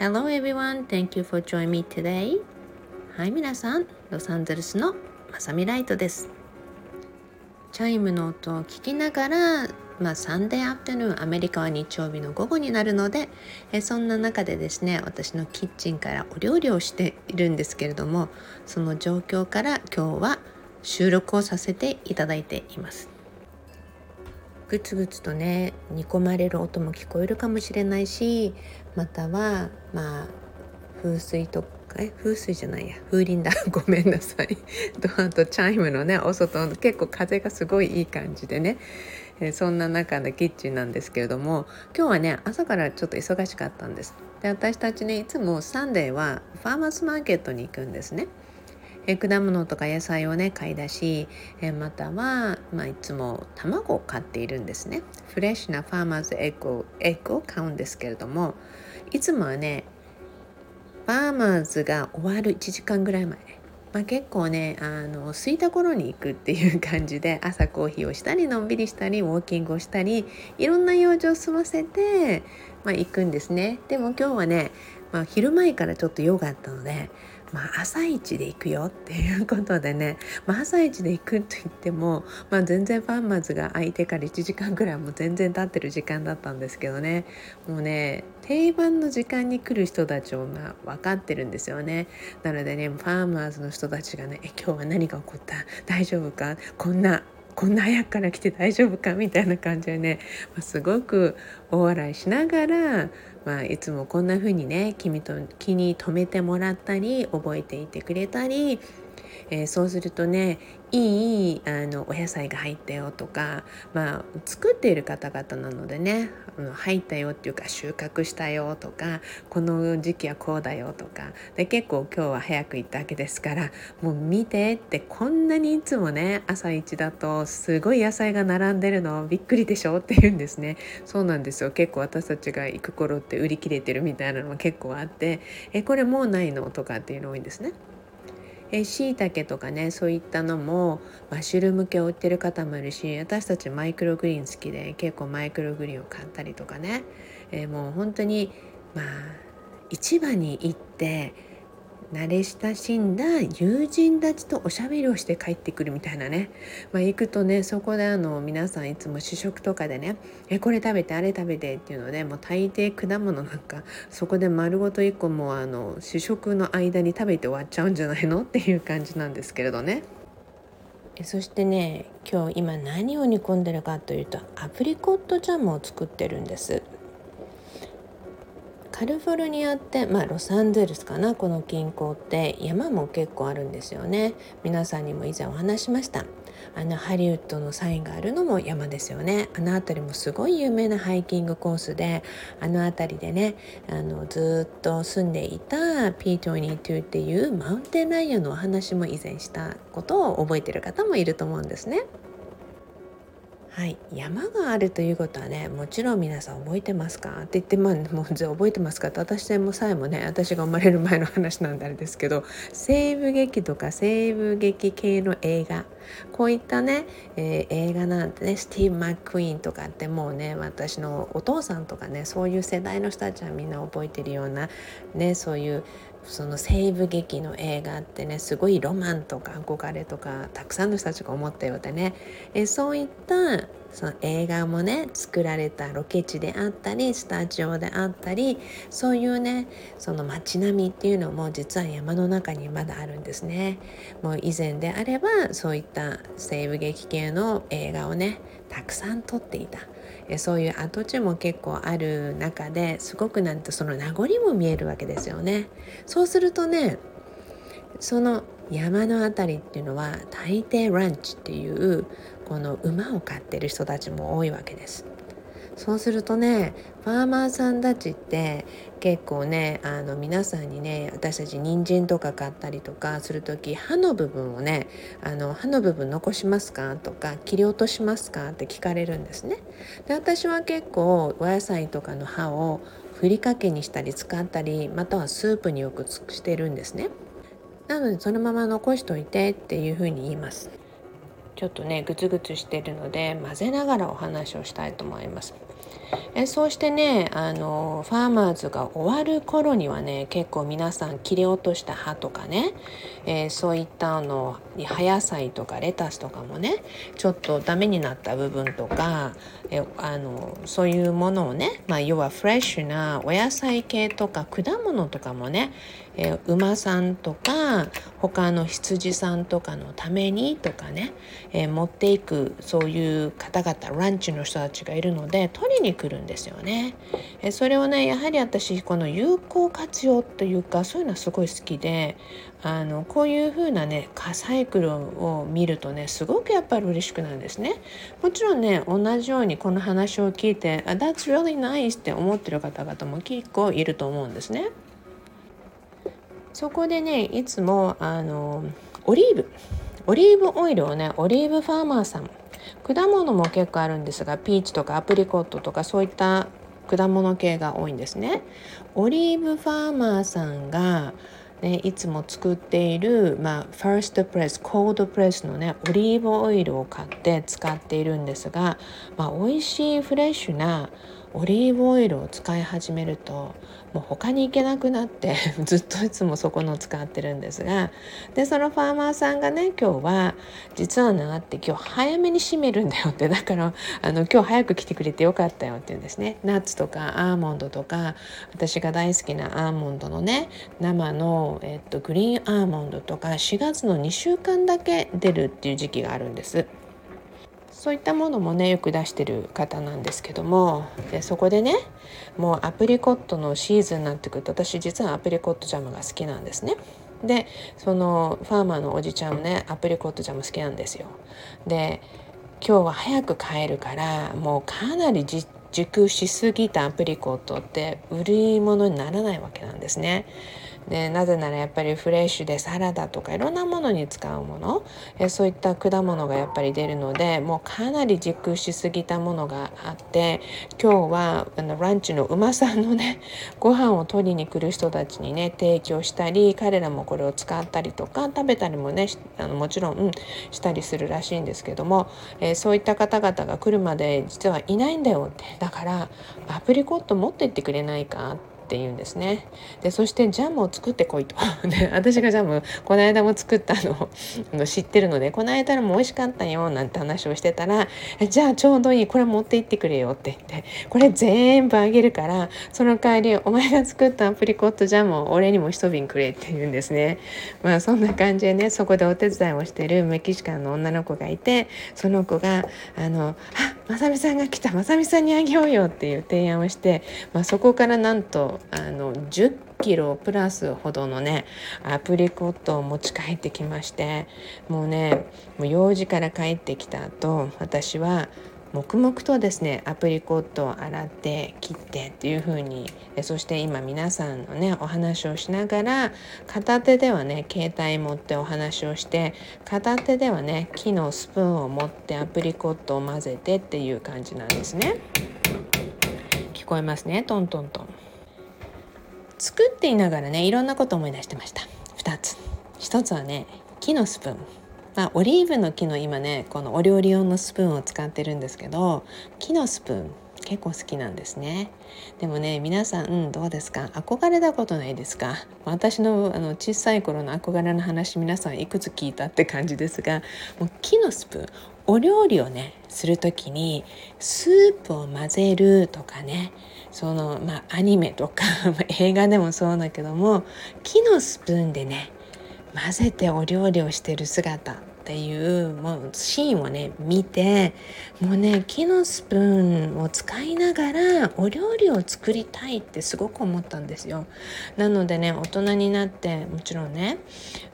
Hello everyone, thank you for joining me today. はい、皆さん、ロサンゼルスのまさみライトです。チャイムの音を聞きながら、まあ、サンデーアフタヌーン、アメリカは日曜日の午後になるので、えそんな中でですね、私のキッチンからお料理をしているんですけれども、その状況から今日は収録をさせていただいています。ぐつぐつとね煮込まれる音も聞こえるかもしれないしまたはまあ風水とかえ風水じゃないや。風鈴だ。ごめんなさい。とあとチャイムのねお外の結構風がすごいいい感じでね、えー、そんな中のキッチンなんですけれども今日はね朝からちょっと忙しかったんです。で私たちねいつも Sunday は farmers market に行くんですね。え果物とか野菜をね買い出し、えまたは、まあ、いつも卵を買っているんですね。フレッシュなファーマーズエッグをエッグを買うんですけれどもいつもはねファーマーズが終わる1時間ぐらい前。まあ、結構ねあの空いた頃に行くっていう感じで朝コーヒーをしたりのんびりしたりウォーキングをしたりいろんな用事を済ませて、まあ、行くんですね。でも今日はね、まあ、昼前からちょっと用があったのでまあ、朝一で行くよっていうことでね、まあ、朝一で行くと言っても、まあ、全然ファンマーズが空いてから1時間ぐらいもう全然経ってる時間だったんですけどね。もうね定番の時間に来る人たちをまあ分かってるんですよね。なのでねファーマーズの人たちがね「え今日は何が起こった？大丈夫か？こんなこんな早くから来て大丈夫かみたいな感じでね、ま、すごく大笑いしながら、まあ、いつもこんな風にね君と気に留めてもらったり覚えていてくれたり。えー、そうするとねいいあのお野菜が入ったよとか、まあ、作っている方々なのでね入ったよっていうか収穫したよとかこの時期はこうだよとかで結構今日は早く行ったわけですからもう見てってこんなにいつもね朝一だとすごい野菜が並んでるのびっくりでしょって言うんですねそうなんですよ結構私たちが行く頃って売り切れてるみたいなのも結構あってえこれもうないのとかっていうの多いんですね。しいたけとかねそういったのもマッシュルーム系を売ってる方もいるし私たちマイクログリーン好きで結構マイクログリーンを買ったりとかね、えー、もう本当にまあ市場に行って慣れ親しんだ友人たちとおしゃべりをして帰ってくるみたいなね、まあ、行くとねそこであの皆さんいつも試食とかでね「えこれ食べてあれ食べて」っていうのでもう大抵果物なんかそこで丸ごと1個もあの試食の間に食べて終わっちゃうんじゃないのっていう感じなんですけれどね。そしてね今日今何を煮込んでるかというとアプリコットジャムを作ってるんです。カリフォルニアって、まあ、ロサンゼルスかなこの近郊って山も結構あるんですよね。皆さんにも以前お話しました。あのハリウッドのサインがあるのも山ですよね。あの辺りもすごい有名なハイキングコースであの辺りでねあのずっと住んでいた P22 っていうマウンテンライオンのお話も以前したことを覚えてる方もいると思うんですね。はい、山があるということはねもちろん皆さん覚えてますか？って言ってまあもう覚えてますかって私でもさえもね私が生まれる前の話なんであれですけど西部劇とか西部劇系の映画こういったね、えー、映画なんてねスティーブ・マック・イーンとかってもうね私のお父さんとかねそういう世代の人たちはみんな覚えてるようなねそういうその西部劇の映画ってねすごいロマンとか憧れとかたくさんの人たちが思ったようでねえそういったその映画もね作られたロケ地であったりスタジオであったりそういうねその街並みっていうのも実は山の中にまだあるんですね。もう以前であればそういった西部劇系の映画をねたくさん撮っていた。そういう跡地も結構ある中ですごくなんてその名残も見えるわけですよね。そうするとねその山の辺りっていうのは大抵ランチっていうこの馬を飼ってる人たちも多いわけです。そうするとねファーマーさんたちって結構ねあの皆さんにね私たち人参とか買ったりとかする時歯の部分をねあの歯の部分残しますか？とか切り落としますか？って聞かれるんですね。で私は結構お野菜とかの歯をふりかけにしたり使ったりまたはスープによくしてるんですね。なのでそのまま残しといてっていうふうに言います。ちょっとねグツグツしてるので混ぜながらお話をしたいと思います。えそうしてねあのファーマーズが終わる頃にはね結構皆さん切り落とした葉とかね、えー、そういったの葉野菜とかレタスとかもねちょっとダメになった部分とかえあのそういうものをね、まあ、要はフレッシュなお野菜系とか果物とかもね、えー、馬さんとか他の羊さんとかのためにとかね、えー、持っていくそういう方々ランチの人たちがいるので取りに来るんですよね。えー、それをねやはり私この有効活用というかそういうのはすごい好きであのこういう風なねカサイクルを見るとねすごくやっぱり嬉しくなるんですね。もちろんね同じようにこの話を聞いて「That's really nice」って思ってる方々も結構いると思うんですね。そこでねいつもあのオリーブオリーブオイルをねオリーブファーマーさん果物も結構あるんですがピーチとかアプリコットとかそういった果物系が多いんですね。オリーブファーマーさんがね、いつも作っている、まあ、ファーストプレスコードプレスのねオリーブオイルを買って使っているんですが、まあ、美味しいフレッシュなオリーブオイルを使い始めるともう他に行けなくなって ずっといつもそこの使ってるんですがでそのファーマーさんがね今日は実はなって今日早めに閉めるんだよって だからあの今日早く来てくれてよかったよって言うんですねナッツとかアーモンドとか私が大好きなアーモンドのね生の、えっと、グリーンアーモンドとか4月の2週間だけ出るっていう時期があるんです。そういったものもねよく出してる方なんですけどもでそこでねもうアプリコットのシーズンになってくると私実はアプリコットジャムが好きなんですね。でそのファーマーのおじちゃんもねアプリコットジャム好きなんですよ。で今日は早く帰るからもうかなり熟しすぎたアプリコットって売り物にならないわけなんですね。でなぜならやっぱりフレッシュでサラダとかいろんなものに使うものえそういった果物がやっぱり出るのでもうかなり熟しすぎたものがあって今日はあのランチの馬さんのね ご飯を取りに来る人たちにね提供したり彼らもこれを使ったりとか食べたりもねあのもちろん、うん、したりするらしいんですけども、え、そういった方々が来るまで実はいないんだよって。だからアプリコット持ってってくれないかってって言うんですね。でそしてジャムを作ってこいと。で私がジャムこの間も作ったのを知ってるのでこの間も美味しかったよなんて話をしてたらじゃあちょうどいいこれ持って行ってくれよって言ってこれ全部あげるからその代わりお前が作ったアプリコットジャムを俺にも一瓶くれって言うんですね。まあそんな感じでねそこでお手伝いをしてるメキシカンの女の子がいてその子があの「あまさみさんが来たまさみさんにあげようよ」っていう提案をして、まあ、そこからなんとあの10キロプラスほどのねアプリコットを持ち帰ってきましてもうねもう用事から帰ってきた後私は黙々とですねアプリコットを洗って切ってっていう風にそして今皆さんのねお話をしながら片手ではね携帯持ってお話をして片手ではね木のスプーンを持ってアプリコットを混ぜてっていう感じなんですね。聞こえますね？トントントン。作っていながらねいろんなこと思い出してました。2つ。1つはね木のスプーン。まあ、オリーブの木の今ねこのお料理用のスプーンを使ってるんですけど木のスプーン結構好きなんですね。でもね皆さん、うん、どうですか？憧れたことないですか？私のあの小さい頃の憧れの話皆さんいくつ聞いたって感じですがもう木のスプーン。お料理をねする時にスープを混ぜるとかねそのまあアニメとか 映画でもそうだけども木のスプーンでね混ぜてお料理をしてる姿。っていうもうシーンをね見てもうね木のスプーンを使いながらお料理を作りたいってすごく思ったんですよ。なのでね大人になってもちろんね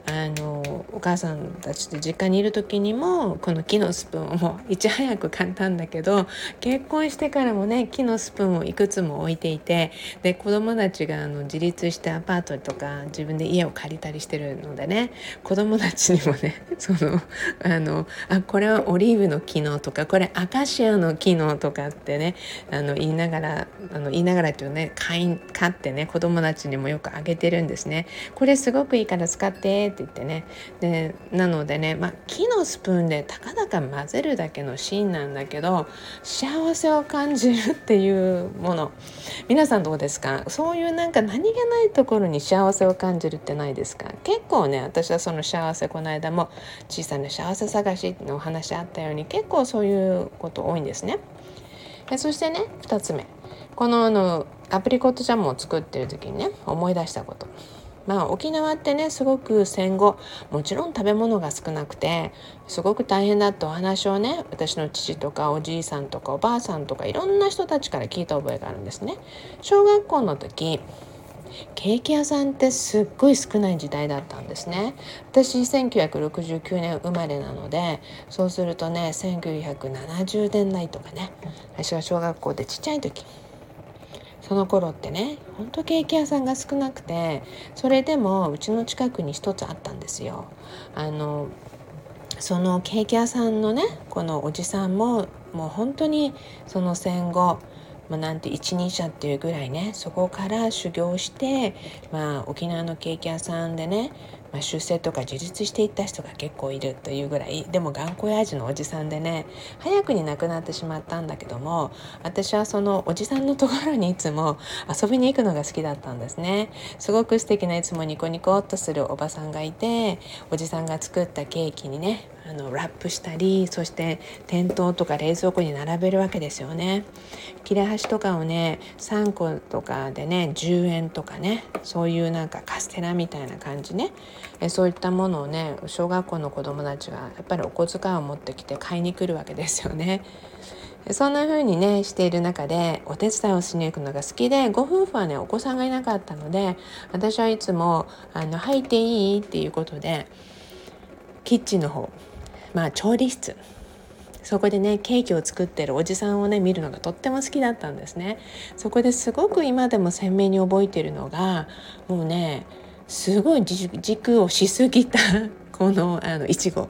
あのお母さんたちで実家にいる時にもこの木のスプーンをいち早く買ったんだけど結婚してからもね木のスプーンをいくつも置いていてで子供たちがあの自立してアパートとか自分で家を借りたりしてるのでね子供たちにもねそのあのあこれはオリーブの木のとかこれアカシアの木のとかってねあの言いながらあの言いながらというね買い買ってね子供たちにもよくあげてるんですね。これすごくいいから使ってって言ってね。でなのでね、まあ、木のスプーンでたかだか混ぜるだけのシーンなんだけど幸せを感じるっていうもの。皆さんどうですか？そういうなんか何気ないところに幸せを感じるってないですか？結構ね私はその幸せこの間も小さな幸せ探しのお話あったように結構そういうこと多いんですね。でそしてね2つ目このあのアプリコットジャムを作ってる時にね思い出したこと。まあ沖縄ってねすごく戦後もちろん食べ物が少なくてすごく大変だってお話をね私の父とかおじいさんとかおばあさんとかいろんな人たちから聞いた覚えがあるんですね。小学校の時ケーキ屋さんってすっごい少ない時代だったんですね私1969年生まれなのでそうするとね1970年代とかね私が小学校でちっちゃい時その頃ってねほんとケーキ屋さんが少なくてそれでもうちの近くに一つあったんですよ。あのそのケーキ屋さんのねこのおじさんももう本当にその戦後まあ、なんて一人者っていうぐらいねそこから修行して、まあ、沖縄のケーキ屋さんでねまあ、出世とか自立していった人が結構いるというぐらいでも頑固親父のおじさんでね早くに亡くなってしまったんだけども私はそのおじさんのところにいつも遊びに行くのが好きだったんですね。すごく素敵ないつもニコニコっとするおばさんがいておじさんが作ったケーキにねあのラップしたりそして店頭とか冷蔵庫に並べるわけですよね。切れ端とかをね3個とかでね10円とかねそういうなんかカステラみたいな感じねえそういったものをね小学校の子どもたちがやっぱりお小遣いを持ってきて買いに来るわけですよね。そんな風にねしている中でお手伝いをしに行くのが好きでご夫婦はねお子さんがいなかったので私はいつも「あの入っていい?」っていうことでキッチンの方まあ調理室そこでねケーキを作ってるおじさんをね見るのがとっても好きだったんですねそこですごく今でも鮮明に覚えているのがもうねすごい軸をしすぎたこのあのいちご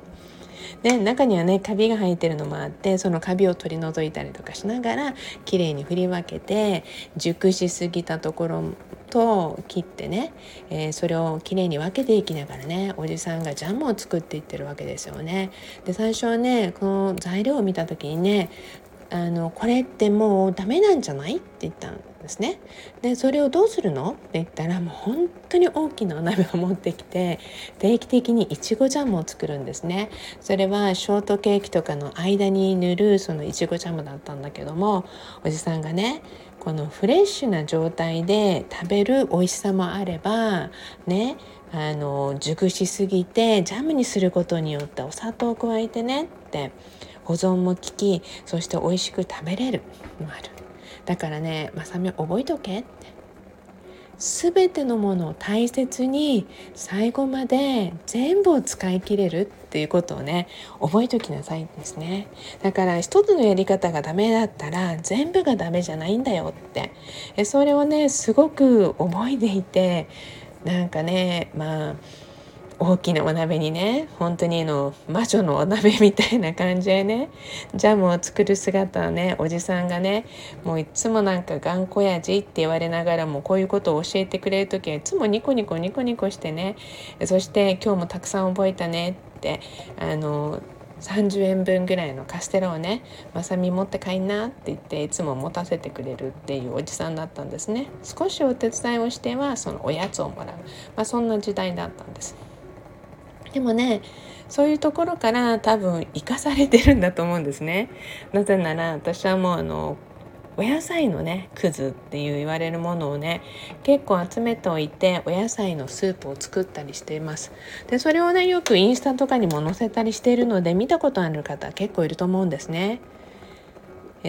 で中にはねカビが生えてるのもあってそのカビを取り除いたりとかしながら綺麗に振り分けて熟しすぎたところと切ってね、えー、それをきれいに分けていきながらねおじさんがジャムを作っていってるわけですよね。で最初はねこの材料を見た時にねあのこれってもうダメなんじゃない？って言ったんですね。でそれをどうするの？って言ったらもう本当に大きなお鍋を持ってきて定期的にいちごジャムを作るんですね。それはショートケーキとかの間に塗るそのいちごジャムだったんだけどもおじさんがねこのフレッシュな状態で食べる美味しさもあればねあの熟しすぎてジャムにすることによってお砂糖を加えてねって保存も効きそして美味しく食べれるもあるだからねまさみ覚えとけって。全てのものを大切に最後まで全部を使い切れるっていうことをね覚えておきなさいんですね。だから一つのやり方がダメだったら全部がダメじゃないんだよって。それをねすごく覚えていてなんかねまあ大きなお鍋にね本当にあの魔女のお鍋みたいな感じでねジャムを作る姿をねおじさんがねもういつもなんか頑固やじって言われながらもこういうことを教えてくれる時はいつもニコニコニコニコしてねそして今日もたくさん覚えたねってあの30円分ぐらいのカステラをね「まさみ持って帰んな」って言っていつも持たせてくれるっていうおじさんだったんですね。少しお手伝いをしてはそのおやつをもらう、まあ、そんな時代だったんです。でもねそういうところから多分生かされてるんだと思うんですね。なぜなら私はもうあのお野菜のねくずっていう言われるものをね結構集めておいてお野菜のスープを作ったりしていますでそれをねよくインスタとかにも載せたりしているので見たことある方結構いると思うんですね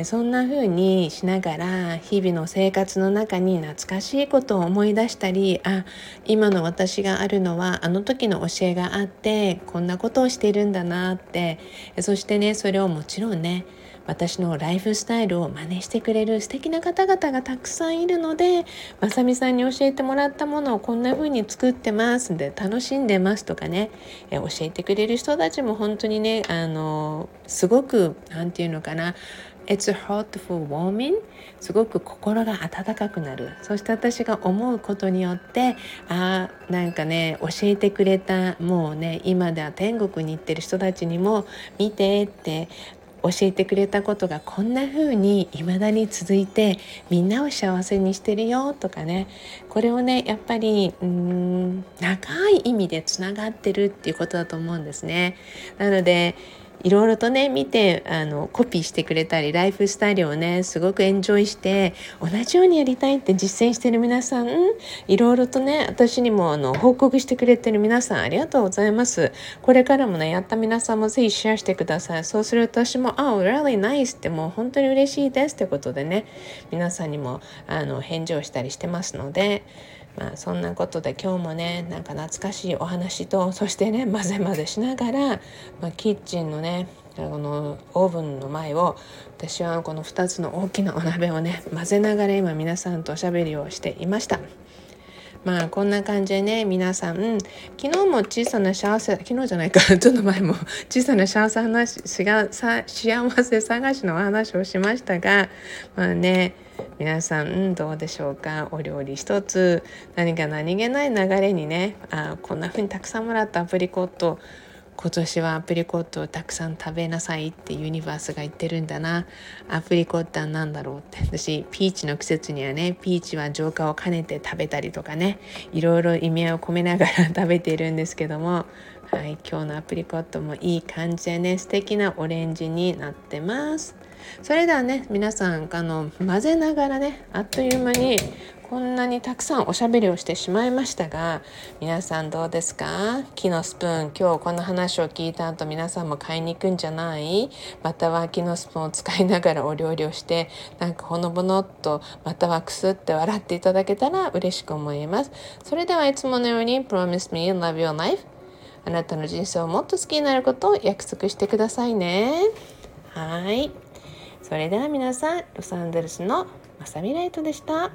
そんな風にしながら日々の生活の中に懐かしいことを思い出したりあ今の私があるのはあの時の教えがあってこんなことをしているんだなってそしてねそれをもちろんね私のライフスタイルを真似してくれる素敵な方々がたくさんいるのでまさみさんに教えてもらったものをこんな風に作ってますで楽しんでますとかね、教えてくれる人たちも本当にねあのすごく何て言うのかな It's hot for warming. すごく心が温かくなる。そして私が思うことによってああなんかね教えてくれたもうね今では天国に行ってる人たちにも見てって教えてくれたことがこんな風に未だに続いてみんなを幸せにしてるよとかね。これをねやっぱりうん長い意味でつながってるっていうことだと思うんですね。なのでいろいろとね見てあのコピーしてくれたりライフスタイルをねすごくエンジョイして同じようにやりたいって実践してる皆さんいろいろとね私にもあの報告してくれてる皆さんありがとうございます。これからもねやった皆さんもぜひシェアしてください。そうすると私も「あ、oh, really nice」ってもう本当に嬉しいですってことでね皆さんにもあの返事をしたりしてますのでまあ、そんなことで今日もねなんか懐かしいお話とそしてね混ぜ混ぜしながら、まあ、キッチンのねこのオーブンの前を私はこの2つの大きなお鍋をね混ぜながら今皆さんとおしゃべりをしていました。まあこんな感じでね皆さん、昨日も小さな幸せ昨日じゃないか ちょっと前も小さな幸せ話幸せ探しのお話をしましたがまあね皆さん、うん、どうでしょうか？お料理一つ何か何気ない流れにねあこんな風にたくさんもらったアプリコット今年はアプリコットをたくさん食べなさいってユニバースが言ってるんだな。アプリコットは何だろうって。私ピーチの季節にはねピーチは浄化を兼ねて食べたりとかねいろいろ意味合いを込めながら食べているんですけども。はい今日のアプリコットもいい感じでね素敵なオレンジになってます。それではね皆さんあの混ぜながらねあっという間にこんなにたくさんおしゃべりをしてしまいましたが皆さんどうですか？木のスプーン今日この話を聞いた後皆さんも買いに行くんじゃない？または木のスプーンを使いながらお料理をしてなんかほのぼのっとまたはくすって笑っていただけたら嬉しく思います。それではいつものように Promise me love your life あなたの人生をもっと好きになることを約束してくださいね。はい。それでは皆さんロサンゼルスのまさみライトでした。